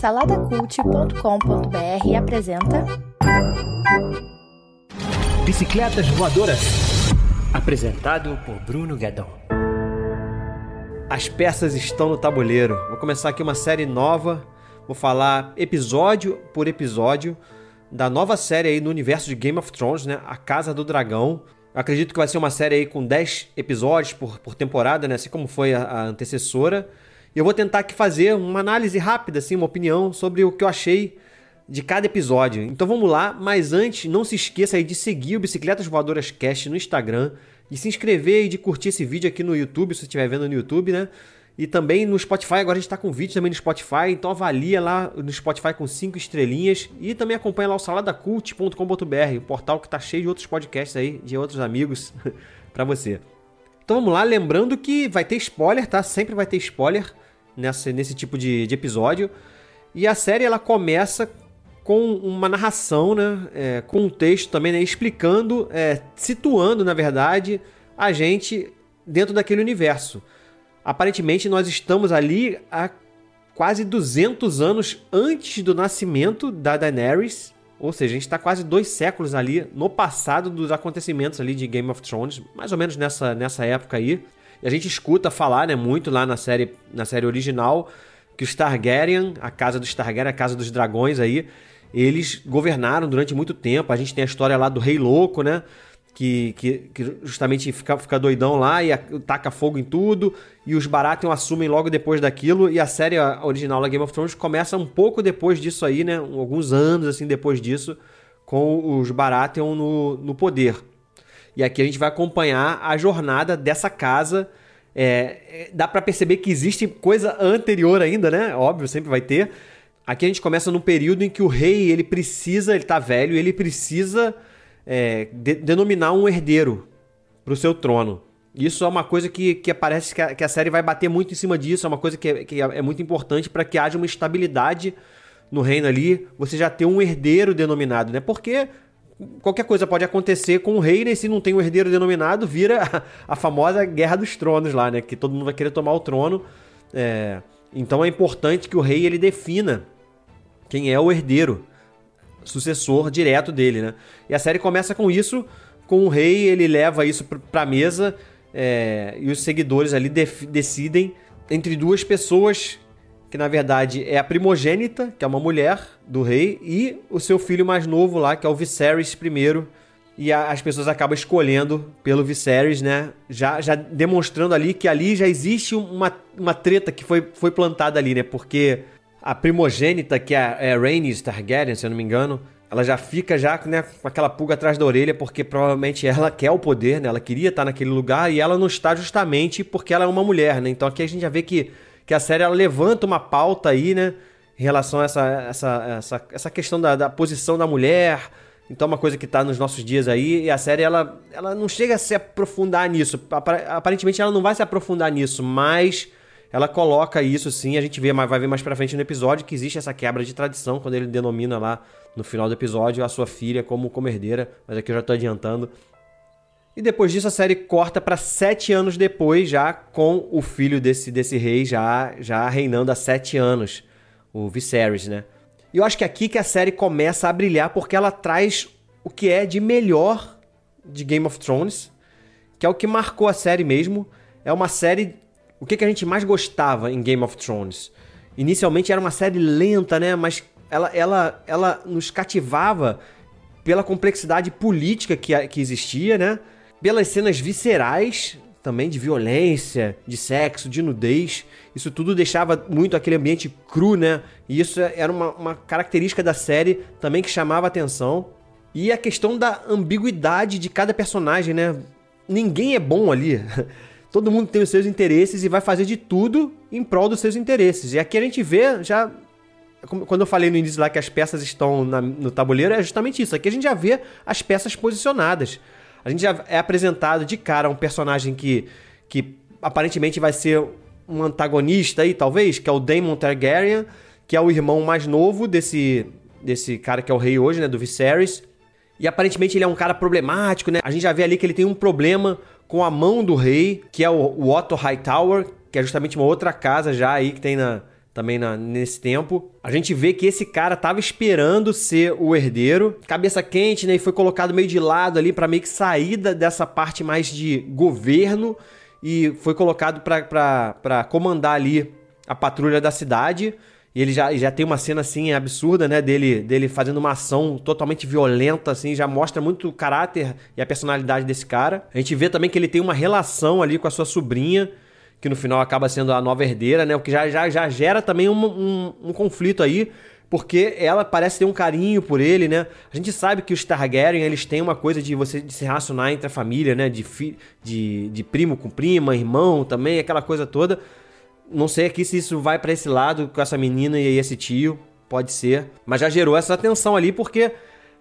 Saladacult.com.br apresenta Bicicletas Voadoras. Apresentado por Bruno Guedon. As peças estão no tabuleiro. Vou começar aqui uma série nova. Vou falar episódio por episódio da nova série aí no universo de Game of Thrones, né? A Casa do Dragão. Eu acredito que vai ser uma série aí com 10 episódios por, por temporada, né? Assim como foi a, a antecessora. E eu vou tentar aqui fazer uma análise rápida, assim, uma opinião sobre o que eu achei de cada episódio. Então vamos lá, mas antes, não se esqueça de seguir o Bicicletas Voadoras Cast no Instagram, de se inscrever e de curtir esse vídeo aqui no YouTube, se você estiver vendo no YouTube, né? E também no Spotify, agora a gente está com vídeo também no Spotify, então avalia lá no Spotify com 5 estrelinhas e também acompanha lá o saladacult.com.br, o portal que está cheio de outros podcasts aí, de outros amigos para você. Então vamos lá, lembrando que vai ter spoiler, tá? Sempre vai ter spoiler nessa, nesse tipo de, de episódio. E a série ela começa com uma narração, né? É, com um texto também, né? Explicando, é, situando, na verdade, a gente dentro daquele universo. Aparentemente, nós estamos ali há quase 200 anos antes do nascimento da Daenerys. Ou seja, a gente está quase dois séculos ali no passado dos acontecimentos ali de Game of Thrones, mais ou menos nessa, nessa época aí. A gente escuta falar, né, muito lá na série, na série original, que os Targaryen, a casa dos Targaryen, a casa dos dragões aí, eles governaram durante muito tempo. A gente tem a história lá do Rei Louco, né? Que, que, que justamente fica, fica doidão lá e a, taca fogo em tudo. E os Baratheon assumem logo depois daquilo. E a série original da Game of Thrones começa um pouco depois disso aí, né? Alguns anos assim depois disso, com os Baratheon no, no poder. E aqui a gente vai acompanhar a jornada dessa casa. É, dá para perceber que existe coisa anterior ainda, né? Óbvio, sempre vai ter. Aqui a gente começa num período em que o rei ele precisa, ele tá velho, ele precisa é, de, denominar um herdeiro para o seu trono. Isso é uma coisa que, que parece que a, que a, série vai bater muito em cima disso, é uma coisa que é, que é muito importante para que haja uma estabilidade no reino ali, você já ter um herdeiro denominado, né? Porque qualquer coisa pode acontecer com o rei, né? Se não tem um herdeiro denominado, vira a, a, famosa Guerra dos Tronos lá, né? Que todo mundo vai querer tomar o trono. É... Então é importante que o rei ele defina quem é o herdeiro, sucessor direto dele, né? E a série começa com isso, com o rei, ele leva isso pra mesa é... e os seguidores ali decidem entre duas pessoas que na verdade é a primogênita, que é uma mulher do rei, e o seu filho mais novo lá, que é o Viserys I. E as pessoas acabam escolhendo pelo Viserys, né? Já, já demonstrando ali que ali já existe uma, uma treta que foi, foi plantada ali, né? Porque a primogênita, que é, é Rhaenys Targaryen, se eu não me engano, ela já fica já né, com aquela pulga atrás da orelha, porque provavelmente ela quer o poder, né? Ela queria estar naquele lugar e ela não está justamente porque ela é uma mulher, né? Então aqui a gente já vê que que a série levanta uma pauta aí, né? Em relação a essa, essa, essa, essa questão da, da posição da mulher. Então é uma coisa que está nos nossos dias aí. E a série ela, ela não chega a se aprofundar nisso. Aparentemente ela não vai se aprofundar nisso, mas ela coloca isso sim. A gente vê, vai ver mais pra frente no episódio que existe essa quebra de tradição quando ele denomina lá no final do episódio a sua filha como, como herdeira. Mas aqui eu já estou adiantando. E depois disso a série corta para sete anos depois, já com o filho desse, desse rei já, já reinando há sete anos, o Viserys, né? E eu acho que é aqui que a série começa a brilhar porque ela traz o que é de melhor de Game of Thrones, que é o que marcou a série mesmo. É uma série. O que, que a gente mais gostava em Game of Thrones? Inicialmente era uma série lenta, né? Mas ela, ela, ela nos cativava pela complexidade política que, que existia, né? Pelas cenas viscerais também de violência, de sexo, de nudez. Isso tudo deixava muito aquele ambiente cru, né? E isso era uma, uma característica da série também que chamava atenção. E a questão da ambiguidade de cada personagem, né? Ninguém é bom ali. Todo mundo tem os seus interesses e vai fazer de tudo em prol dos seus interesses. E aqui a gente vê já. Quando eu falei no início lá que as peças estão na, no tabuleiro, é justamente isso. Aqui a gente já vê as peças posicionadas. A gente já é apresentado de cara um personagem que, que aparentemente vai ser um antagonista aí, talvez, que é o Daemon Targaryen, que é o irmão mais novo desse, desse cara que é o rei hoje, né, do Viserys. E aparentemente ele é um cara problemático, né? A gente já vê ali que ele tem um problema com a mão do rei, que é o, o Otto Hightower, que é justamente uma outra casa já aí que tem na também na, nesse tempo. A gente vê que esse cara tava esperando ser o herdeiro, cabeça quente, né? E foi colocado meio de lado ali para meio que sair dessa parte mais de governo e foi colocado para comandar ali a patrulha da cidade. E ele já, já tem uma cena assim absurda, né? Dele, dele fazendo uma ação totalmente violenta, assim, já mostra muito o caráter e a personalidade desse cara. A gente vê também que ele tem uma relação ali com a sua sobrinha, que no final acaba sendo a nova herdeira, né? O que já, já, já gera também um, um, um conflito aí, porque ela parece ter um carinho por ele, né? A gente sabe que os Targaryen, eles têm uma coisa de você de se relacionar entre a família, né? De, fi, de, de primo com prima, irmão também, aquela coisa toda. Não sei aqui se isso vai para esse lado com essa menina e esse tio, pode ser. Mas já gerou essa tensão ali porque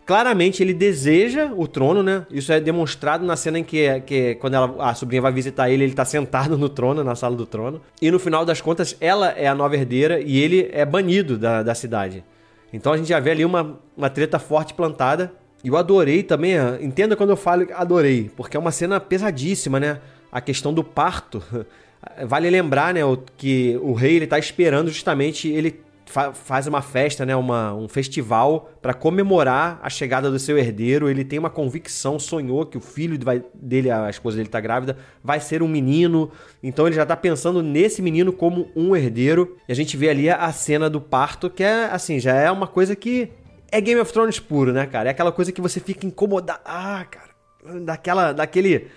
claramente ele deseja o trono, né? Isso é demonstrado na cena em que, que quando ela, a sobrinha vai visitar ele, ele tá sentado no trono, na sala do trono. E no final das contas, ela é a nova herdeira e ele é banido da, da cidade. Então a gente já vê ali uma, uma treta forte plantada. E eu adorei também, entenda quando eu falo adorei, porque é uma cena pesadíssima, né? A questão do parto. Vale lembrar, né, que o rei ele tá esperando justamente ele fa faz uma festa, né, uma, um festival para comemorar a chegada do seu herdeiro. Ele tem uma convicção, sonhou que o filho vai, dele, a esposa dele tá grávida, vai ser um menino. Então ele já tá pensando nesse menino como um herdeiro. E a gente vê ali a cena do parto, que é assim, já é uma coisa que é Game of Thrones puro, né, cara? É aquela coisa que você fica incomodado. Ah, cara, daquela, daquele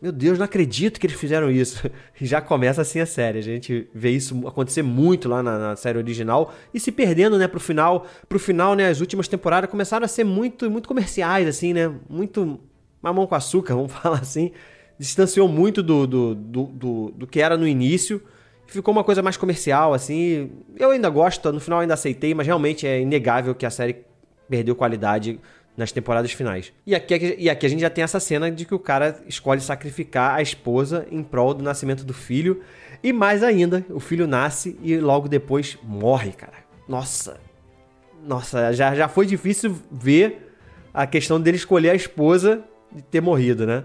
meu Deus, não acredito que eles fizeram isso. E já começa assim a série. A gente vê isso acontecer muito lá na, na, série original e se perdendo, né, pro final. Pro final, né, as últimas temporadas começaram a ser muito, muito comerciais, assim, né? Muito mamão com açúcar, vamos falar assim. Distanciou muito do, do, do, do, do que era no início. Ficou uma coisa mais comercial, assim. Eu ainda gosto, no final ainda aceitei, mas realmente é inegável que a série perdeu qualidade nas temporadas finais. E aqui, e aqui a gente já tem essa cena de que o cara escolhe sacrificar a esposa em prol do nascimento do filho. E mais ainda, o filho nasce e logo depois morre, cara. Nossa. Nossa, já, já foi difícil ver a questão dele escolher a esposa de ter morrido, né?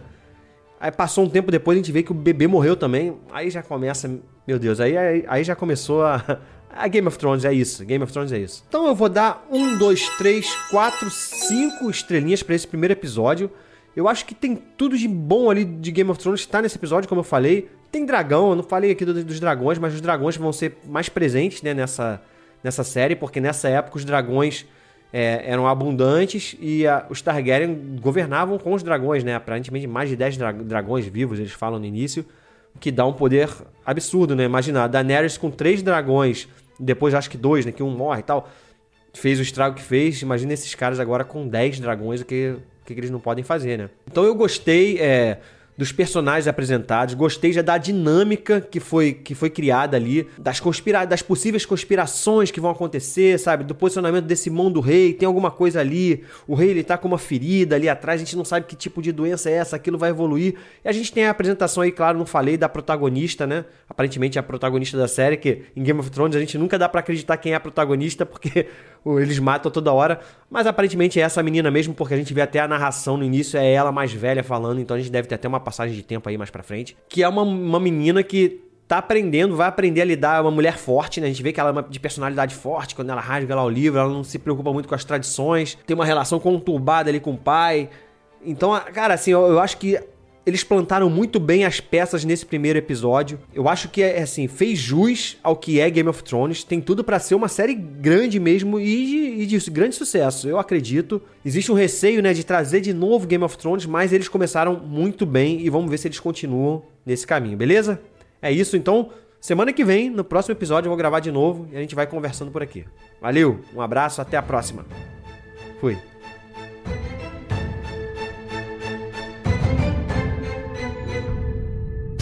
Aí passou um tempo depois a gente vê que o bebê morreu também. Aí já começa. Meu Deus, aí, aí, aí já começou a, a Game of Thrones é isso. Game of Thrones é isso. Então eu vou dar um, dois, três, quatro, cinco estrelinhas para esse primeiro episódio. Eu acho que tem tudo de bom ali de Game of Thrones está nesse episódio, como eu falei. Tem dragão, eu não falei aqui dos dragões, mas os dragões vão ser mais presentes né, nessa, nessa série, porque nessa época os dragões é, eram abundantes e a, os Targaryen governavam com os dragões, né? Aparentemente mais de 10 dra dragões vivos, eles falam no início, que dá um poder absurdo, né? Imagina, a Daenerys com três dragões depois acho que dois, né? Que um morre e tal. Fez o estrago que fez. Imagina esses caras agora com 10 dragões, o que, o que eles não podem fazer, né? Então eu gostei. É, dos personagens apresentados, gostei já da dinâmica que foi, que foi criada ali, das, conspira das possíveis conspirações que vão acontecer, sabe? Do posicionamento desse mão do rei, tem alguma coisa ali, o rei ele tá com uma ferida ali atrás, a gente não sabe que tipo de doença é essa, aquilo vai evoluir. E a gente tem a apresentação aí, claro, não falei, da protagonista, né? Aparentemente é a protagonista da série, que em Game of Thrones a gente nunca dá para acreditar quem é a protagonista, porque eles matam toda hora. Mas aparentemente é essa menina mesmo, porque a gente vê até a narração no início, é ela mais velha falando, então a gente deve ter até uma passagem de tempo aí mais pra frente. Que é uma, uma menina que tá aprendendo, vai aprender a lidar, é uma mulher forte, né? A gente vê que ela é uma, de personalidade forte, quando ela rasga lá o livro, ela não se preocupa muito com as tradições, tem uma relação conturbada ali com o pai. Então, cara, assim, eu, eu acho que eles plantaram muito bem as peças nesse primeiro episódio. Eu acho que é assim, fez jus ao que é Game of Thrones. Tem tudo para ser uma série grande mesmo e de, e de, grande sucesso, eu acredito. Existe um receio, né, de trazer de novo Game of Thrones, mas eles começaram muito bem e vamos ver se eles continuam nesse caminho, beleza? É isso, então. Semana que vem, no próximo episódio, eu vou gravar de novo e a gente vai conversando por aqui. Valeu, um abraço, até a próxima. Fui.